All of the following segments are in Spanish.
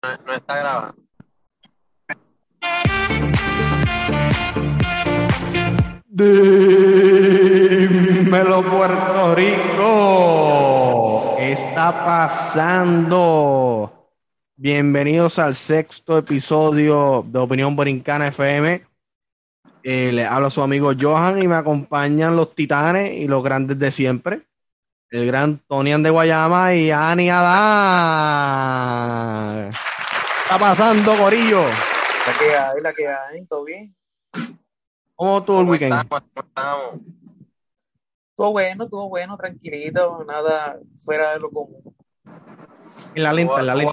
No, está grabando. Dímelo Puerto Rico, ¿qué está pasando? Bienvenidos al sexto episodio de Opinión Borincana FM. Eh, le hablo a su amigo Johan y me acompañan los titanes y los grandes de siempre. El gran Tonian de Guayama y Ani Adán. ¿Qué está pasando, Corillo? La que hay, la que hay, ¿todo bien? ¿Cómo estuvo el ¿Cómo weekend? estamos? ¿Cómo estamos? Todo bueno, todo bueno, tranquilito, nada fuera de lo común. En la lenta, en la lenta.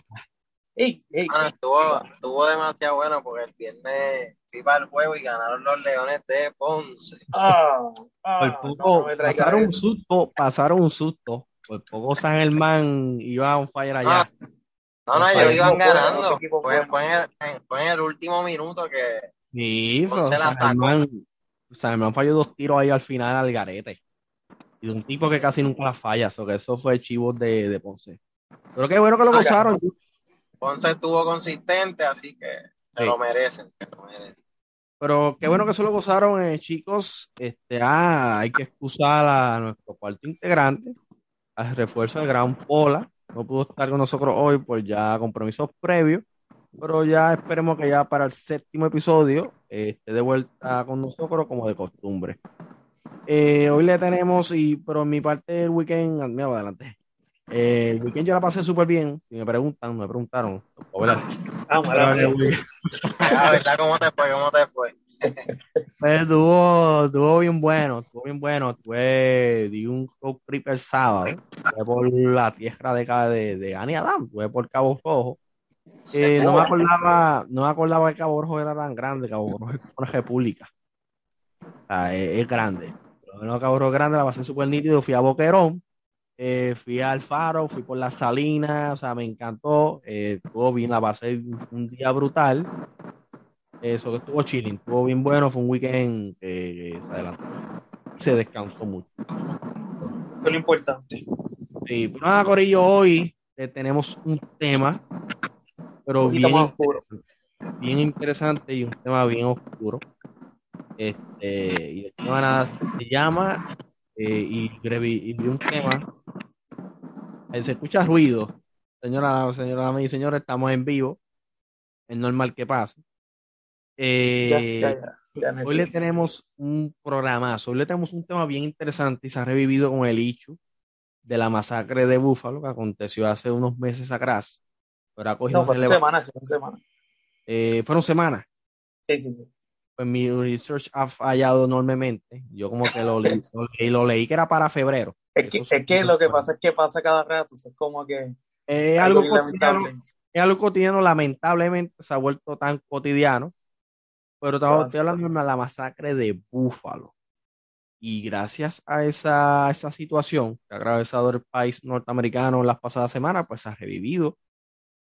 ¡Ey, ey! Estuvo, estuvo demasiado bueno porque el viernes fui para el juego y ganaron los Leones de Ponce. ¡Ah! ah, Por poco no pasaron un susto, pasaron un susto. Por poco San Germán iba a un fire allá. No, no, ellos iban ganando. Fue, en el, en- fue en el último minuto que Sí, pero Ponce la San sacó. Germán, falló dos tiros ahí al final al garete. Y de un tipo que casi nunca las falla, so que eso fue chivo de, de Ponce. Pero qué bueno que lo gozaron. Ponce estuvo consistente, así que se Sí. lo merecen. se lo merecen. Pero qué bueno que se lo gozaron, eh, chicos. Este, ah, hay que excusar a nuestro cuarto integrante, al refuerzo de Gran Pola. No pudo estar con nosotros hoy por ya compromisos previos, pero ya esperemos que ya para el séptimo episodio eh, esté de vuelta con nosotros como de costumbre. Eh, hoy le tenemos, y pero en mi parte del weekend, mira, adelante. Eh, el weekend yo la pasé súper bien. Si me preguntan, me preguntaron. Vamos, Ah, ¿verdad? ¿Cómo te fue? ¿Cómo te fue? Pues estuvo, estuvo bien bueno, estuvo bien bueno. Tuve, di un road trip el sábado, fue por la tierra de, de, de Ani Adam, fue por Cabo Rojo. Eh, no me acordaba, no me acordaba que Cabo Rojo era tan grande, Cabo Rojo es una república. O sea, es, es grande. Pero bueno, Cabo Rojo es grande, la pasé súper nítido, fui a Boquerón, eh, fui al Faro, fui por las Salinas, o sea, me encantó, eh, estuvo bien, la pasé un día brutal. Eso que estuvo chilling, estuvo bien bueno, fue un weekend que, se adelantó. Y se descansó mucho. Eso es lo importante. Sí, pues nada, Corillo, hoy eh, tenemos un tema, pero Un bien, más oscuro. interesante, bien interesante y un tema bien oscuro. Este, y el tema nada, se llama, eh, y, brevi- y un tema, eh, se escucha ruido, señora, señora y señores, estamos en vivo, es normal que pase. Eh, Ya, ya, ya. ya me Hoy le tenemos un programazo, hoy le tenemos un tema bien interesante y se ha revivido con el hecho de la masacre de Búfalo que aconteció hace unos meses atrás, pero ha cogido No, fue una relevancia. semana, fue una semana. Eh, fueron semanas, Sí, sí, sí. pues mi research ha fallado enormemente, yo como que lo leí, lo leí, lo leí que era para febrero. Es que, es que lo que pasa es que pasa cada rato, es como que Es algo algo cotidiano, lamentable. es algo cotidiano, lamentablemente se ha vuelto tan cotidiano, pero hace. estoy hablando de la masacre de Búfalo. Y gracias a esa, esa situación que ha atravesado el país norteamericano en las pasadas semanas, pues ha revivido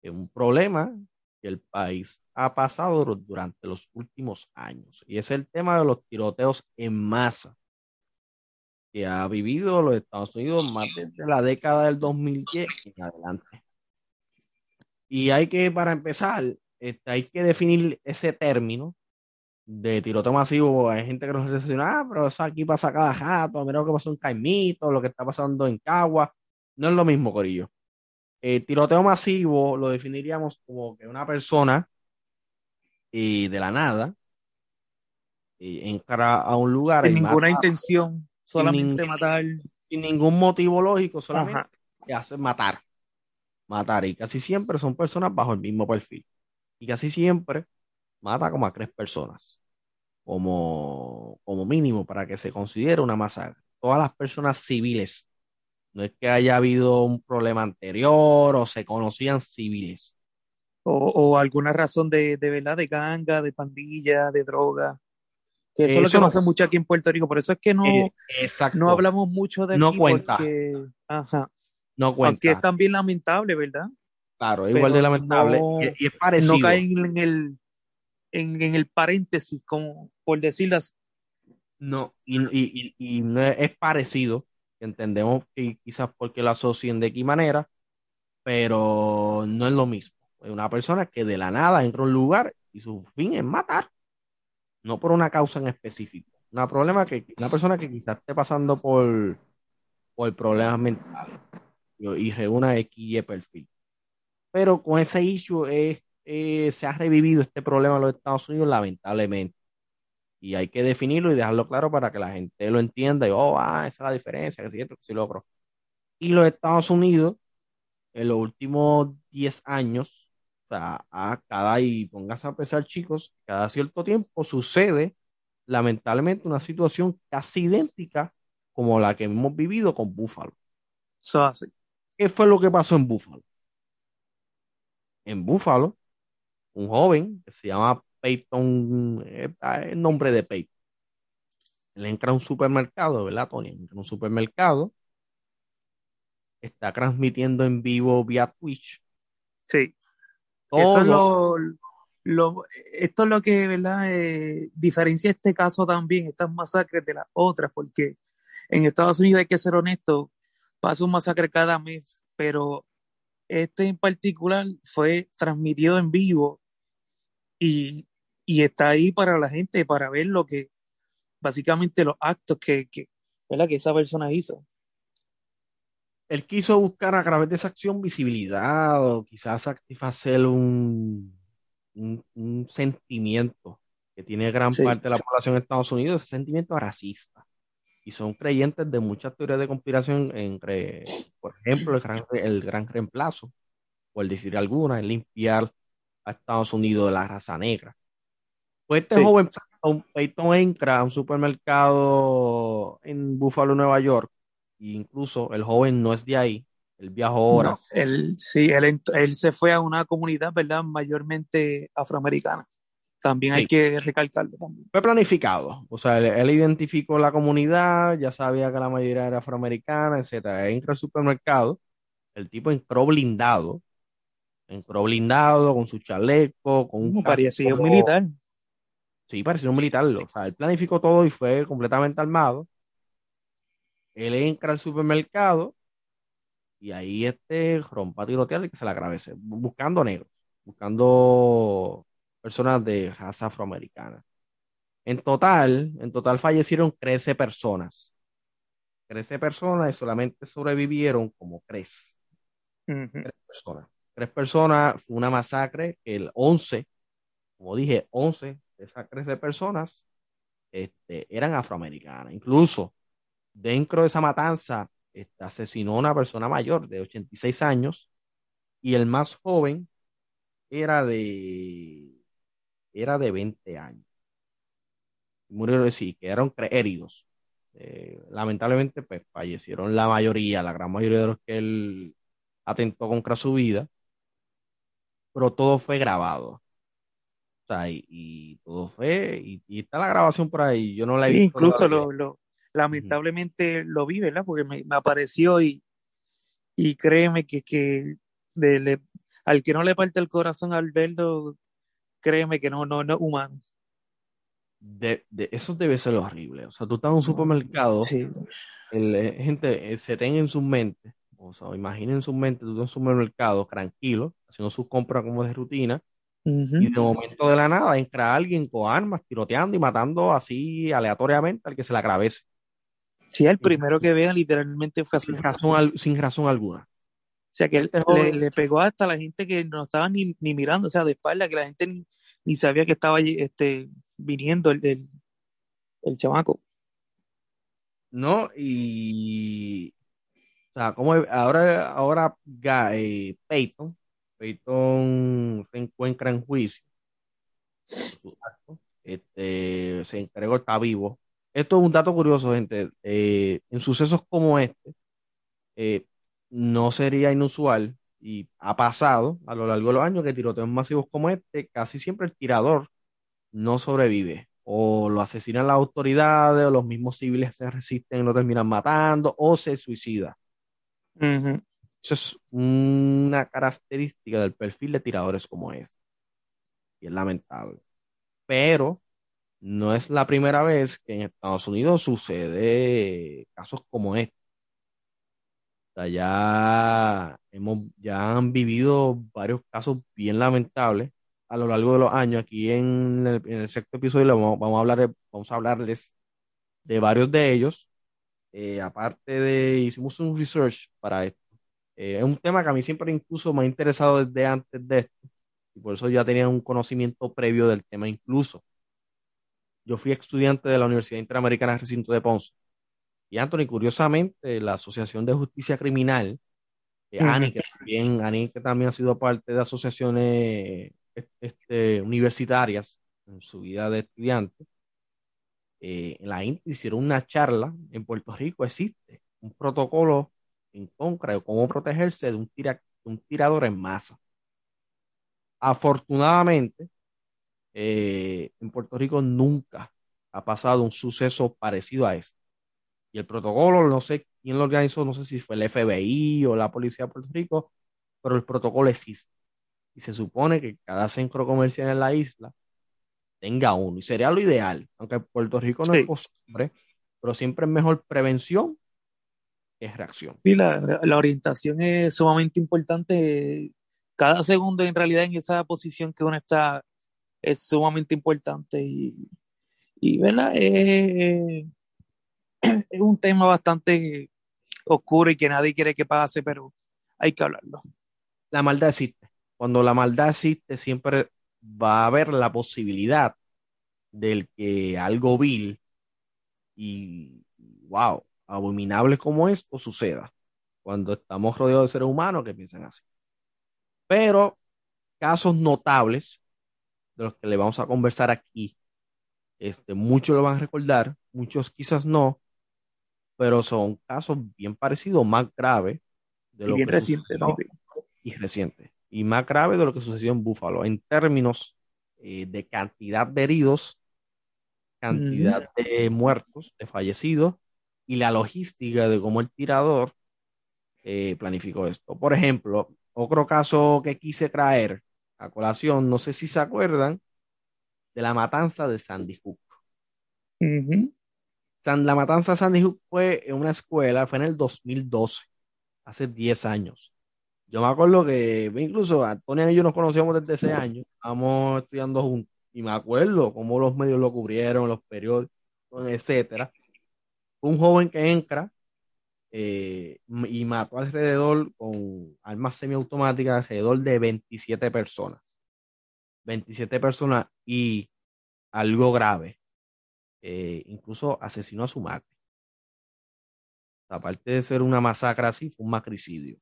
un problema que el país ha pasado dur- durante los últimos años. Y es el tema de los tiroteos en masa que ha vivido los Estados Unidos más desde la década del 2010 en adelante. Y hay que, para empezar, este, hay que definir ese término de tiroteo masivo. Hay gente que nos dice, ah, pero eso aquí pasa cada rato, mira lo que pasó en Caimito, lo que está pasando en Cagua. No es lo mismo, Corillo. Eh, tiroteo masivo lo definiríamos como que una persona eh, de la nada eh, entra a un lugar Sin y ninguna mata intención, solamente matar. sin ningún motivo lógico, solamente que hace matar. Matar. Y casi siempre son personas bajo el mismo perfil. Y casi siempre mata como a tres personas. Como, como mínimo para que se considere una masacre. Todas las personas civiles. No es que haya habido un problema anterior o se conocían civiles. O, o alguna razón de, de verdad, de ganga, de pandilla, de droga. Que eso es lo que no- pasa mucho aquí en Puerto Rico. Por eso es que no, Eh, exacto. no hablamos mucho de No cuenta. porque, ajá, no aunque cuenta. es también lamentable, ¿verdad? Claro, es igual de lamentable. no- y es parecido. No caen en el, en, en el paréntesis, como por decirlo así. No, y, y, y, no es, es parecido, entendemos que quizás porque lo asocien de qué manera, pero no es lo mismo. una persona que de la nada entra a un lugar y su fin es matar, no por una causa en específico. Una, problema que, una persona que quizás esté pasando por, por problemas mentales y, reúna X y perfil. Pero con ese issue se ha revivido este problema en los Estados Unidos, lamentablemente. Y hay que definirlo y dejarlo claro para que la gente lo entienda y, oh, ah, esa es la diferencia, que si esto, que si lo otro. Y los Estados Unidos, en los últimos 10 años, o sea, a cada, y póngase a pensar, chicos, cada cierto tiempo sucede, lamentablemente, una situación casi idéntica como la que hemos vivido con Buffalo. ¿Qué fue lo que pasó en Buffalo? En Buffalo, un joven que se llama Peyton, eh, el nombre de Peyton. Él entra a un supermercado, ¿verdad, Tony? Entra a un supermercado, está transmitiendo en vivo vía Twitch. Sí. Eso lo, esto es lo que, ¿verdad? Eh, diferencia este caso también, estas masacres de las otras, porque en Estados Unidos hay que ser honesto, pasa un masacre cada mes, pero este en particular fue transmitido en vivo y, está ahí para la gente, para ver lo que, básicamente los actos que, que, que esa persona hizo. Él quiso buscar a través de esa acción visibilidad o quizás satisfacer un, un, sentimiento que tiene gran parte de la población de Estados Unidos, ese sentimiento racista. Y son creyentes de muchas teorías de conspiración, entre, por ejemplo, el gran, el gran reemplazo, por decir alguna, el limpiar a Estados Unidos de la raza negra. Pues este joven Peyton entra a un supermercado en Buffalo, Nueva York, e incluso el joven no es de ahí, él viajó ahora. él, sí, él, él, se fue a una comunidad, ¿verdad? Mayormente afroamericana. También hay que recalcarlo también. Fue planificado, o sea, él, identificó la comunidad, ya sabía que la mayoría era afroamericana, etc. Entra al supermercado, el tipo entró blindado, entró blindado con su chaleco, con un... Parecía un militar. Sí, parecía un militar. O sea, él planificó todo y fue completamente armado. Él entra al supermercado y ahí este rompa tirotear y que se le agradece, buscando negros, buscando personas de raza afroamericana. En total, en total fallecieron 13 personas. 13 personas y solamente sobrevivieron como tres. Tres personas tres personas, fue una masacre, el 11, como dije, 11 de esas 13 personas este, eran afroamericanas. Incluso dentro de esa matanza este, asesinó a una persona mayor de 86 años y el más joven era de, era de 20 años. Murieron, sí, quedaron heridos. Eh, lamentablemente, pues fallecieron la mayoría, la gran mayoría de los que él atentó contra su vida pero todo fue grabado. O sea, y, todo fue, y, está la grabación por ahí, yo no la he visto. Incluso lo, lamentablemente lo vi, ¿verdad? Porque me, apareció y, y créeme que, que al que no le parte el corazón al verlo, créeme que no, no, no es humano. De, eso debe ser horrible. O sea, tú estás en un supermercado, sí. Eh, gente eh, se tenga en su mente o sea, imaginen en su mente, tú en un supermercado tranquilo, haciendo sus compras como de rutina, y de momento de la nada entra alguien con armas, tiroteando y matando así aleatoriamente al que se le agravece. Sí, el primero que vea literalmente fue así. Sin razón, sin razón alguna. O sea, que él le, pegó hasta la gente que no estaba ni, mirando, o sea, de espalda, que la gente ni, sabía que estaba este, viniendo el, el, el chamaco. No, y, o sea, como ahora, ahora eh, Peyton, Peyton se encuentra en juicio. Este, se entregó, está vivo. Esto es un dato curioso, gente. Eh, en sucesos como este, eh, no sería inusual y ha pasado a lo largo de los años que tiroteos masivos como este, casi siempre el tirador no sobrevive. O lo asesinan las autoridades, o los mismos civiles se resisten y lo terminan matando, o se suicida. Eso es una característica del perfil de tiradores como es. Y es lamentable. Pero no es la primera vez que en Estados Unidos sucede casos como este. ya, hemos, ya han vivido varios casos bien lamentables a lo largo de los años. Aquí en el, en el sexto episodio vamos, vamos, a hablar, vamos a hablarles de varios de ellos. Eh, aparte de, hicimos un research para esto. Eh, es un tema que a mí siempre incluso me ha interesado desde antes de esto. Y por eso ya tenía un conocimiento previo del tema incluso. Yo fui estudiante de la Universidad Interamericana Recinto de Ponce. Y Anthony, curiosamente, la Asociación de Justicia Criminal, eh, ANI, que también, ANI, que también ha sido parte de asociaciones este, universitarias en su vida de estudiante, eh, en la INTA hicieron una charla. En Puerto Rico existe un protocolo en contra de cómo protegerse de un, tira, un tirador en masa. Afortunadamente, eh, en Puerto Rico nunca ha pasado un suceso parecido a este. Y el protocolo, no sé quién lo organizó, no sé si fue el FBI o la Policía de Puerto Rico, pero el protocolo existe. Y se supone que cada centro comercial en la isla tenga uno. Y sería lo ideal, aunque en Puerto Rico no es posible, pero siempre es mejor prevención que reacción. Sí, la, la, orientación es sumamente importante. Cada segundo en realidad en esa posición que uno está es sumamente importante y, y ¿verdad? es un tema bastante oscuro y que nadie quiere que pase, pero hay que hablarlo. La maldad existe. Cuando la maldad existe, siempre va a haber la posibilidad del que algo vil y, wow, abominable como esto suceda cuando estamos rodeados de seres humanos que piensan así. Pero casos notables de los que le vamos a conversar aquí, este, muchos lo van a recordar, muchos quizás no, pero son casos bien parecidos, más graves de lo y que reciente, ¿no? y reciente y más grave de lo que sucedió en Búfalo en términos eh, de cantidad de heridos, cantidad mm. de muertos, de fallecidos y la logística de cómo el tirador eh, planificó esto. Por ejemplo, otro caso que quise traer a colación, no sé si se acuerdan, de la matanza de Sandy Hook. la matanza de Sandy Hook fue en una escuela, fue en el 2012, hace 10 años. Yo me acuerdo que incluso Antonio y yo nos conocíamos desde ese año, estábamos estudiando juntos, y me acuerdo cómo los medios lo cubrieron, los periódicos, etcétera. Un joven que entra eh, y mató alrededor con armas semiautomáticas alrededor de 27 personas. 27 personas y algo grave. Eh, incluso asesinó a su madre. Aparte de ser una masacre así, fue un macricidio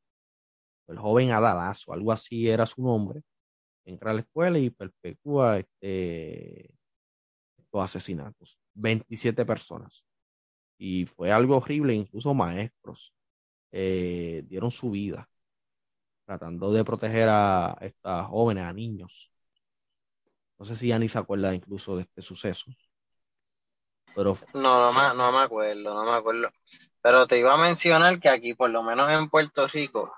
el joven Adalazo, algo así era su nombre, entra a la escuela y perpetúa este, estos asesinatos. 27 personas. Y fue algo horrible, incluso maestros eh, dieron su vida tratando de proteger a estas jóvenes, a niños. No sé si ya ni se acuerda incluso de este suceso. Pero... No, no no me acuerdo, no me acuerdo. Pero te iba a mencionar que aquí, por lo menos en Puerto Rico,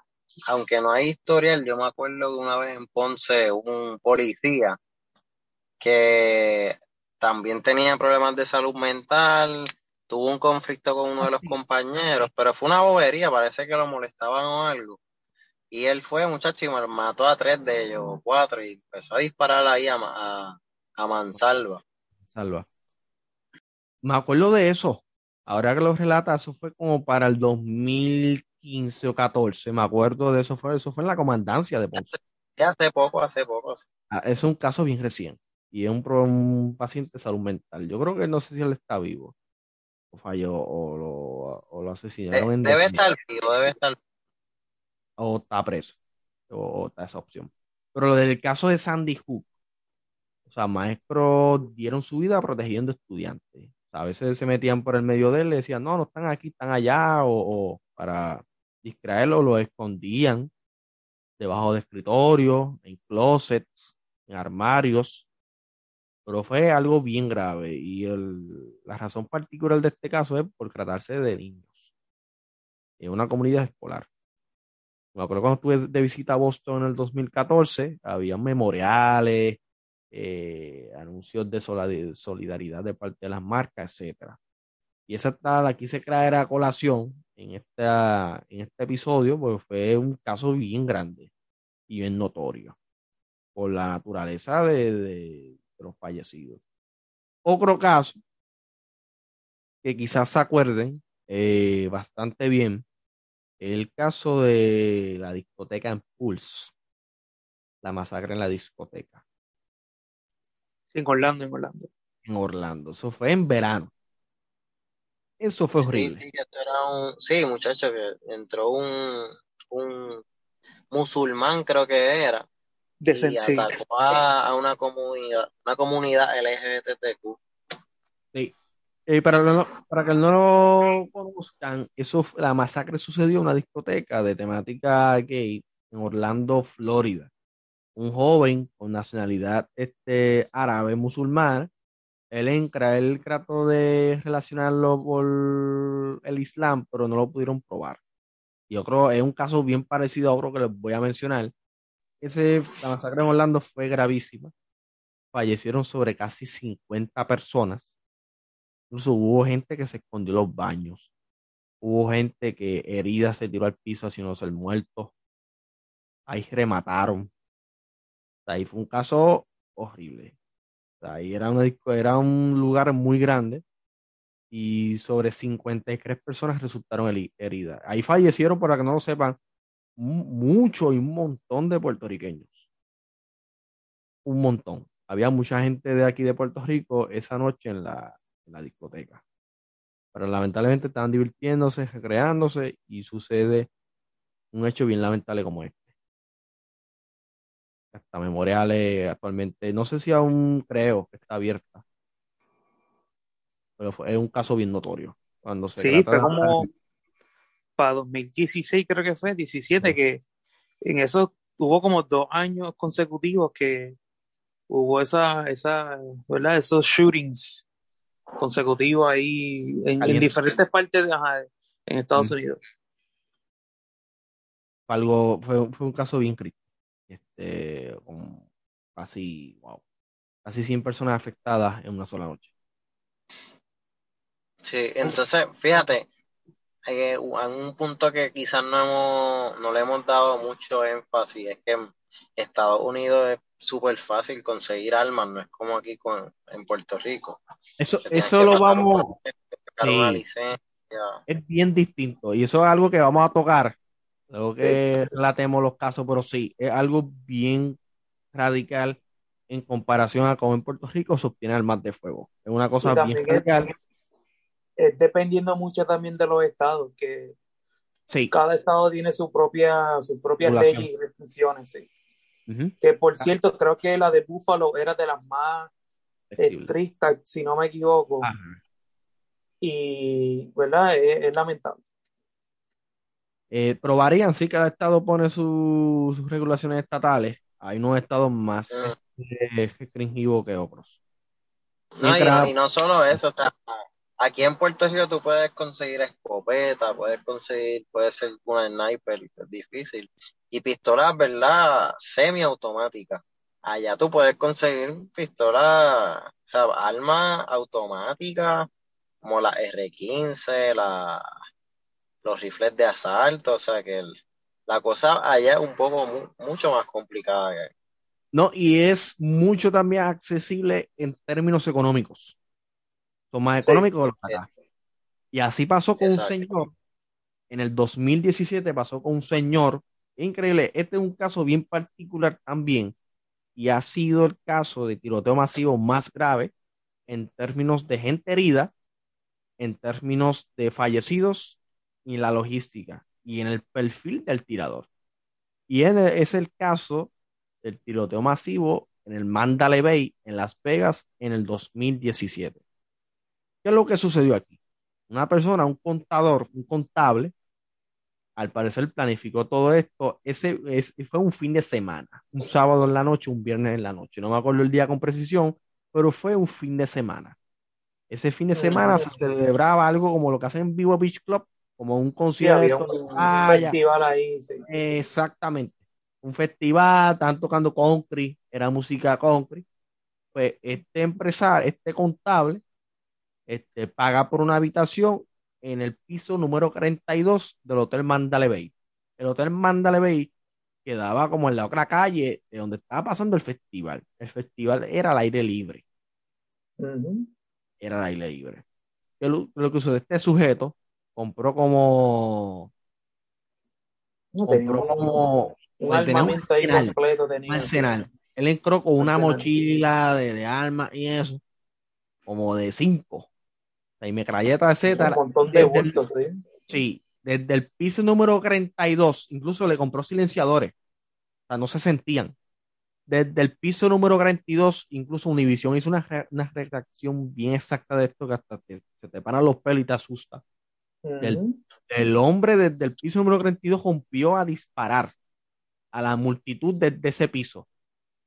aunque no hay historial, yo me acuerdo de una vez en Ponce un policía que también tenía problemas de salud mental, tuvo un conflicto con uno de los compañeros, pero fue una bobería, parece que lo molestaban o algo. Y él fue, muchacho, y mató a tres de ellos, cuatro, y empezó a disparar ahí a, a, a Mansalva. Salva. Me acuerdo de eso. Ahora que lo relata, eso fue como para el 2000 15 o 14, me acuerdo de eso, fue, eso fue en la comandancia de Ponce. Hace poco, hace poco. Ah, es un caso bien recién y es un, paciente de salud mental. Yo creo que no sé si él está vivo o falló o lo, o lo asesinaron. debe estar vivo, debe estar. O está preso, o, está esa opción. Pero lo del caso de Sandy Hook, o sea, maestros dieron su vida protegiendo estudiantes. a veces se metían por el medio de él y decían, no, no están aquí, están allá, o, o para distraerlo, lo escondían debajo de escritorios, en closets, en armarios, pero fue algo bien grave y el, la razón particular de este caso es por tratarse de niños en una comunidad escolar. Me acuerdo cuando estuve de visita a Boston en el 2014, había memoriales, eh, anuncios de solidaridad de parte de las marcas, etcétera. Y esa tal, la quise traer a colación en, esta, en este episodio, porque fue un caso bien grande y bien notorio por la naturaleza de, de los fallecidos. Otro caso que quizás se acuerden eh, bastante bien, el caso de la discoteca en Pulse, la masacre en la discoteca. en Orlando, en Orlando. En Orlando, eso fue en verano. Eso fue horrible. Sí, sí, muchacho, que entró un, un musulmán, creo que era, de y atacó a, una comunidad, una comunidad LGBTQ. Sí. Eh, para, para que no lo conozcan, eso, la masacre sucedió en una discoteca de temática gay en Orlando, Florida. Un joven con nacionalidad este, árabe musulmán, él entra, él trató de relacionarlo con el Islam, pero no lo pudieron probar. Yo creo es un caso bien parecido a otro que les voy a mencionar, ese, la masacre en Orlando fue gravísima. Fallecieron sobre casi 50 personas. Incluso hubo gente que se escondió en los baños. Hubo gente que herida se tiró al piso haciéndose el muerto. Ahí remataron. ahí fue un caso horrible. Ahí era, una, era un lugar muy grande y sobre 53 personas resultaron heridas. Ahí fallecieron, para que no lo sepan, mucho y un montón de puertorriqueños. Un montón. Había mucha gente de aquí de Puerto Rico esa noche en la, discoteca. Pero lamentablemente estaban divirtiéndose, recreándose y sucede un hecho bien lamentable como este. Hasta memoriales actualmente, no sé si aún creo que está abierta, pero es un caso bien notorio. Cuando se sí, fue como, 2016 creo que fue, 17, que en eso hubo como dos años consecutivos que hubo esa, esa, ¿verdad? Esos shootings consecutivos ahí en, diferentes partes de, en Estados Unidos. Algo, fue, fue un caso bien crítico. Este, con casi, wow, casi 100 personas afectadas en una sola noche. Sí, entonces, fíjate, hay un punto que quizás no, hemos, no le hemos dado mucho énfasis, es que en Estados Unidos es súper fácil conseguir armas, no es como aquí con, en Puerto Rico. Eso, eso lo vamos... Es bien distinto y eso es algo que vamos a tocar. Luego que relatemos los casos, pero sí, es algo bien radical en comparación a cómo en Puerto Rico se obtiene armas de fuego. Es una cosa bien radical dependiendo mucho también de los estados, que sí. cada estado tiene su propia, su propia ley y restricciones. Que por cierto, creo que la de Buffalo era de las más estrictas, si no me equivoco. Y, ¿verdad? Es, lamentable. Eh, probarían, sí, cada estado pone sus regulaciones estatales. Hay unos estados más ah. restringidos que otros. No, y, no solo eso, está Aquí en Puerto Rico tú puedes conseguir escopeta, puedes conseguir, puede ser una sniper, es difícil. Y pistolas, ¿verdad? Semiautomáticas. Allá tú puedes conseguir pistolas, o sea, armas automáticas, como la R15, la, los rifles de asalto, o sea que la cosa allá es un poco mucho más complicada que No, y es mucho también accesible en términos económicos. Son más económicos Y así pasó con un señor, en el 2017 pasó con un señor, increíble, este es un caso bien particular también, y ha sido el caso de tiroteo masivo más grave en términos de gente herida, en términos de fallecidos y la logística, y en el perfil del tirador. Y es el caso del tiroteo masivo en el Mandalay Bay, en Las Vegas, en el 2017. ¿Qué es lo que sucedió aquí? Una persona, un contador, un contable, al parecer planificó todo esto. Ese, fue un fin de semana, un sábado en la noche, un viernes en la noche. No me acuerdo el día con precisión, pero fue un fin de semana. Ese fin de semana se celebraba algo como lo que hacen en Vivo Beach Club, como un concierto. un, festival ahí. Exactamente. Un festival, estaban tocando country, era música country. Pues este empresario, este contable, este, paga por una habitación en el piso número 32 del Hotel Mandalay Bay. El Hotel Mandalay Bay quedaba como en la otra calle de donde estaba pasando el festival. El festival era al aire libre. Era al aire libre. Lo, lo que usó este sujeto compró como compró como un armamento ahí completo tenía. arsenal. Él entró con una mochila de, de, armas y eso, como de cinco. Y metralleta, etcétera. Un montón de bultos, sí. Sí, desde el piso número 32, incluso le compró silenciadores. O sea, no se sentían. Desde el piso número 32, incluso Univision hizo una, una redacción bien exacta de esto que hasta se te paran los pelos y te asusta. El, hombre desde el piso número 32 rompió a disparar a la multitud desde ese piso.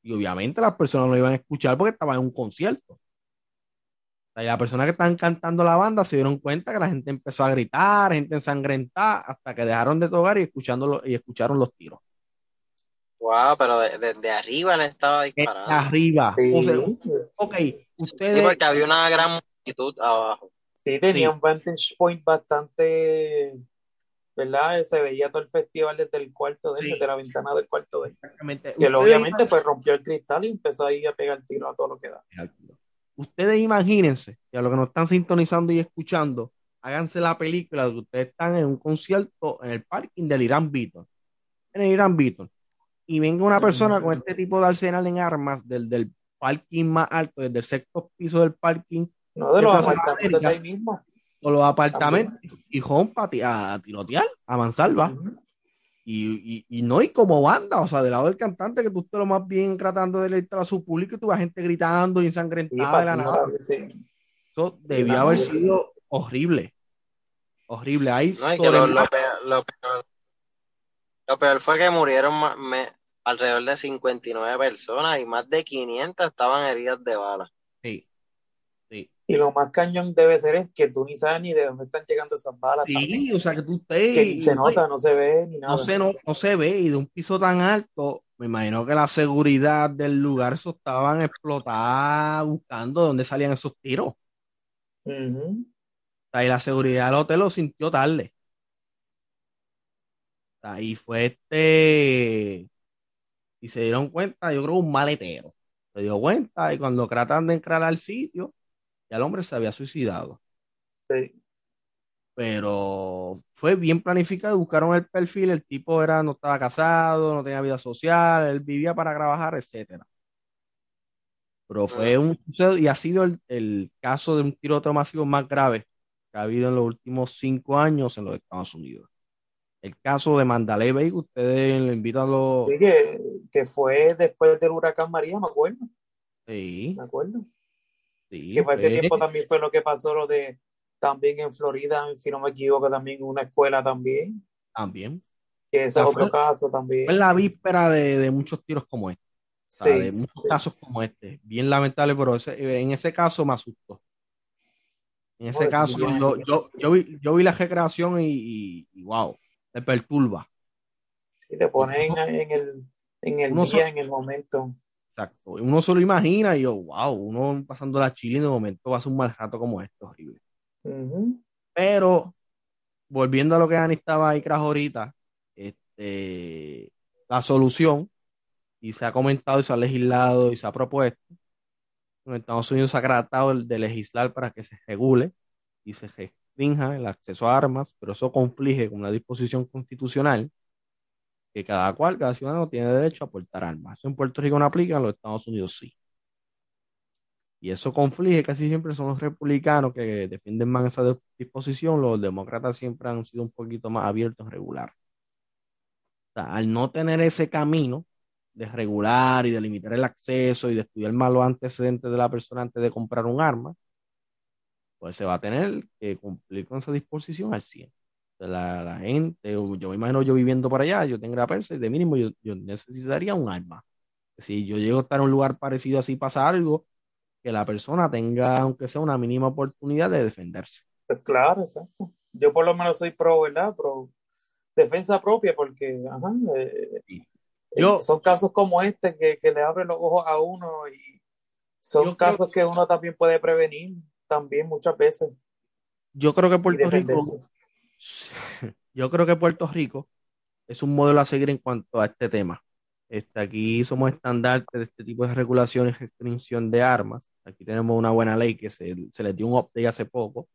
Y obviamente las personas no iban a escuchar porque estaban en un concierto. Y las personas que estaban cantando la banda se dieron cuenta que la gente empezó a gritar, gente ensangrentada, hasta que dejaron de tocar y, escuchando y escucharon los tiros. Wow, pero desde de, arriba le estaba disparando. De arriba. ok, ustedes. Sí, porque había una gran multitud abajo. Sí, tenía un vantage point bastante. ¿Verdad? Se veía todo el festival desde el cuarto de él, desde la ventana del cuarto de él. Exactamente. Que obviamente pues rompió el cristal y empezó ahí a pegar tiro a todo lo que da. Ustedes imagínense, y a los que nos están sintonizando y escuchando, háganse la película de que ustedes están en un concierto en el parking del Irán Beaton. En el Irán Beaton y venga una persona con este tipo de arsenal en armas del, del parking más alto, desde el sexto piso del parking. No, de los apartamentos de ahí mismo. O los apartamentos y rompa a, tirotear, a mansalva. y, y, y, no, y como banda, o sea, del lado del cantante, que tú estés lo más bien tratando de leer a su público y tú ves gente gritando y ensangrentada de la nada. Eso debía haber sido horrible. Horrible. Ahí no, que lo, lo, peor, lo, peor, lo peor fue que murieron me, alrededor de 59 personas y más de 500 estaban heridas de bala. Y lo más cañón debe ser es que tú ni sabes ni de dónde están llegando esas balas. Sí, también. o sea que tú estés. Que se nota, no se ve ni nada. No se, no, no se ve y de un piso tan alto, me imagino que la seguridad del lugar eso estaban explotadas buscando dónde salían esos tiros. Uh y la seguridad del hotel lo sintió tarde. Y fue este. Y se dieron cuenta, yo creo, un maletero. Se dio cuenta y cuando tratan de entrar al sitio, ya el hombre se había suicidado. Sí. Pero fue bien planificado, buscaron el perfil, el tipo era, no estaba casado, no tenía vida social, él vivía para trabajar, etcétera. Pero fue un y ha sido el, el caso de un tiroteo masivo más grave que ha habido en los últimos cinco años en los Estados Unidos el caso de Mandalay Bay, ustedes le invitan a los... Sí, que, que, fue después del huracán María, me acuerdo. Sí. Me acuerdo. Sí, que para ese tiempo también fue lo que pasó, lo de también en Florida, si no me equivoco, también una escuela también. También. Que ese es otro caso también. Fue la víspera de, de muchos tiros como este. Sí, de muchos casos como este. Bien lamentable, pero ese, en ese caso me asustó. En ese caso, yo, yo, yo, vi, yo vi la recreación y, y wow te perturba. Sí, te pone en, el, en el día, en el momento. Exacto. Uno se lo imagina y yo, wow, uno pasando la chile y de momento va a ser un mal rato como esto, horrible. Pero, volviendo a lo que Dani estaba ahí, crajo ahorita, este, la solución, y se ha comentado y se ha legislado y se ha propuesto, en Estados Unidos se ha tratado de legislar para que se regule y se restrinja el acceso a armas, pero eso conflige con una disposición constitucional que cada cual, cada ciudadano tiene derecho a portar armas. Eso en Puerto Rico no aplica, en los Estados Unidos sí. Y eso conflige casi siempre son los republicanos que defienden más esa disposición, los demócratas siempre han sido un poquito más abiertos a regular. al no tener ese camino de regular y de limitar el acceso y de estudiar más los antecedentes de la persona antes de comprar un arma, pues se va a tener que cumplir con esa disposición al 100. La, la gente, yo me imagino yo viviendo por allá, yo tengo la persa y de mínimo yo, necesitaría un arma. Si yo llego a estar en un lugar parecido así, pasa algo, que la persona tenga, aunque sea una mínima oportunidad de defenderse. Pues claro, exacto. Yo por lo menos soy pro, ¿verdad? Pro defensa propia, porque ajá, eh, yo, son casos como este que, que, le abren los ojos a uno y son casos que uno también puede prevenir también muchas veces. Yo creo que Puerto Rico, yo creo que Puerto Rico es un modelo a seguir en cuanto a este tema. Este, aquí somos estandartes de este tipo de regulación y restricción de armas. Aquí tenemos una buena ley que se, se dio un update hace poco.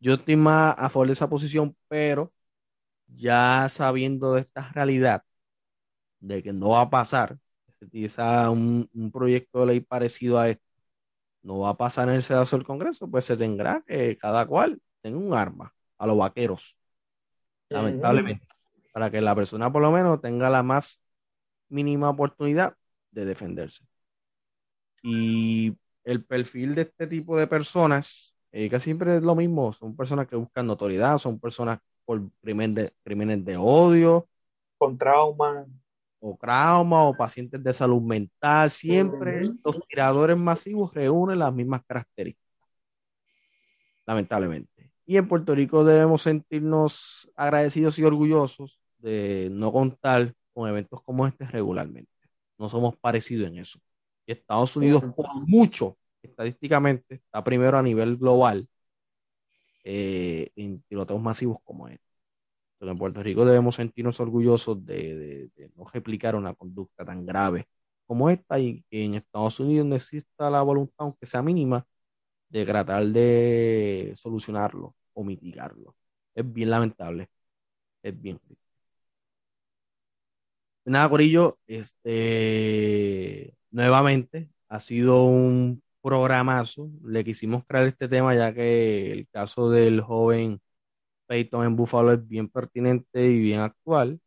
Yo estoy más a favor de esa posición, pero ya sabiendo de esta realidad, de que no va a pasar, quizá un, un proyecto de ley parecido a este, no va a pasar en el sedazo del Congreso, pues se tendrá que cada cual tenga un arma a los vaqueros, lamentablemente, para que la persona por lo menos tenga la más mínima oportunidad de defenderse. Y el perfil de este tipo de personas, eh, que siempre es lo mismo, son personas que buscan notoriedad, son personas por crimen de, crímenes de odio. Con trauma. O trauma, o pacientes de salud mental. Siempre los tiradores masivos reúnen las mismas características. Lamentablemente. Y en Puerto Rico debemos sentirnos agradecidos y orgullosos de no contar con eventos como este regularmente. No somos parecidos en eso. Y Estados Unidos, por mucho, estadísticamente, está primero a nivel global eh, en tiroteos masivos como este. Pero en Puerto Rico debemos sentirnos orgullosos de, no replicar una conducta tan grave como esta y que en Estados Unidos no exista la voluntad, aunque sea mínima, de tratar de solucionarlo o mitigarlo. Es bien lamentable. Es bien Nada, Corillo, este, nuevamente ha sido un programazo. Le quisimos crear este tema ya que el caso del joven Peyton en Buffalo es bien pertinente y bien actual.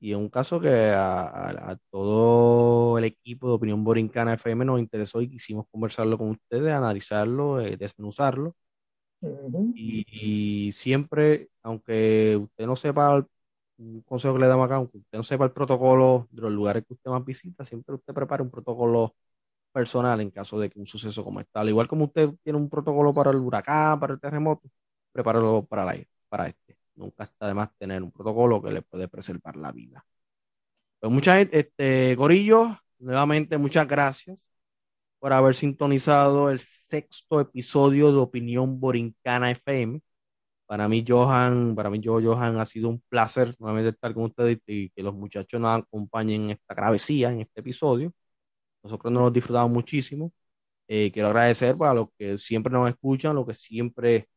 Y es un caso que a, todo el equipo de Opinión Borincana FM nos interesó y quisimos conversarlo con ustedes, analizarlo, eh, desmenuzarlo. Y, siempre, aunque usted no sepa un consejo que le damos acá, aunque usted no sepa el protocolo de los lugares que usted más visita, siempre usted prepare un protocolo personal en caso de que un suceso como este, al igual como usted tiene un protocolo para el huracán, para el terremoto, prepáralo para, la, para este. Nunca está de más tener un protocolo que le puede preservar la vida. Pues mucha gente, este, Gorillo, nuevamente muchas gracias por haber sintonizado el sexto episodio de Opinión Borincana FM. Para mí, Johan, para mí, yo, Johan, ha sido un placer nuevamente estar con ustedes y que los muchachos nos acompañen en esta travesía, en este episodio. Nosotros nos disfrutamos muchísimo. Eh, quiero agradecer para los que siempre nos escuchan, los que siempre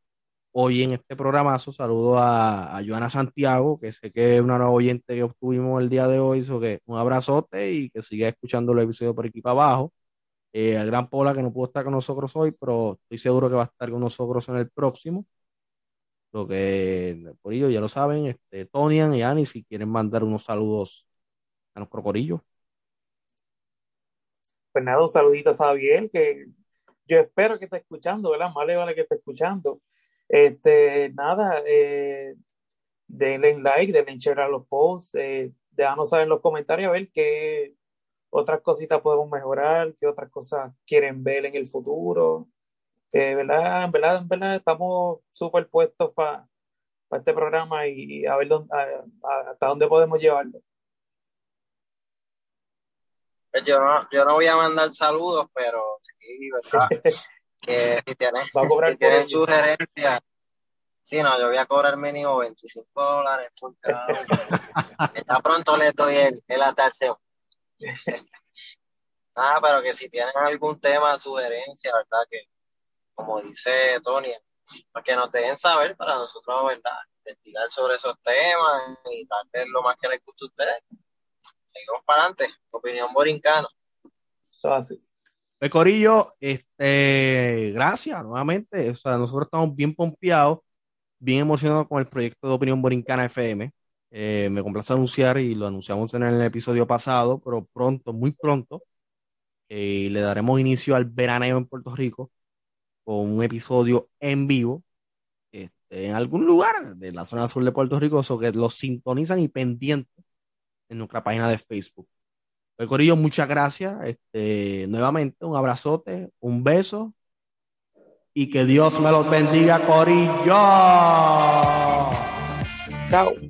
oyen este programazo. Saludo a, a Joana Santiago, que sé que es una nueva oyente que obtuvimos el día de hoy. So que un abrazote y que siga escuchando el episodio por aquí para abajo. Eh, al gran Pola que no pudo estar con nosotros hoy, pero estoy seguro que va a estar con nosotros en el próximo. Lo que por ello ya lo saben, este, Tonian y Ani, si quieren mandar unos saludos a nuestro corillo. Pues nada, un saludito a Xavier, que yo espero que esté escuchando, ¿verdad? Más le vale que esté escuchando. Este, nada, eh, denle like, denle share a los posts, eh, déjanos saber en los comentarios a ver qué otras cositas podemos mejorar, qué otras cosas quieren ver en el futuro. ¿verdad? En verdad, en verdad estamos súper puestos para este programa y, a ver dónde, hasta dónde podemos llevarlo. Pues yo no, yo no voy a mandar saludos, pero sí, ¿verdad? que si tienes, si tienes sugerencias, sí, no, yo voy a cobrar mínimo 25 dólares por cada uno. ya pronto le doy el, el atache. ah, pero que si tienen algún tema, sugerencia, ¿verdad? Que como dice Tony, para que nos dejen saber para nosotros, ¿verdad? Investigar sobre esos temas y darles lo más que les guste a ustedes. Seguimos para adelante, opinión borincana. Eso así. Pues Corillo, este, gracias nuevamente. O sea, nosotros estamos bien pompeados, bien emocionados con el proyecto de Opinión Borincana FM. Eh, me complace anunciar y lo anunciamos en el episodio pasado, pero pronto, muy pronto, eh, le daremos inicio al veraneo en Puerto Rico con un episodio en vivo este, en algún lugar de la zona sur de Puerto Rico, o que los sintonizan y pendientes en nuestra página de Facebook. Pues, Corillo, muchas gracias. Este, nuevamente, un abrazote, un beso y que Dios me los bendiga, Corillo. Chao.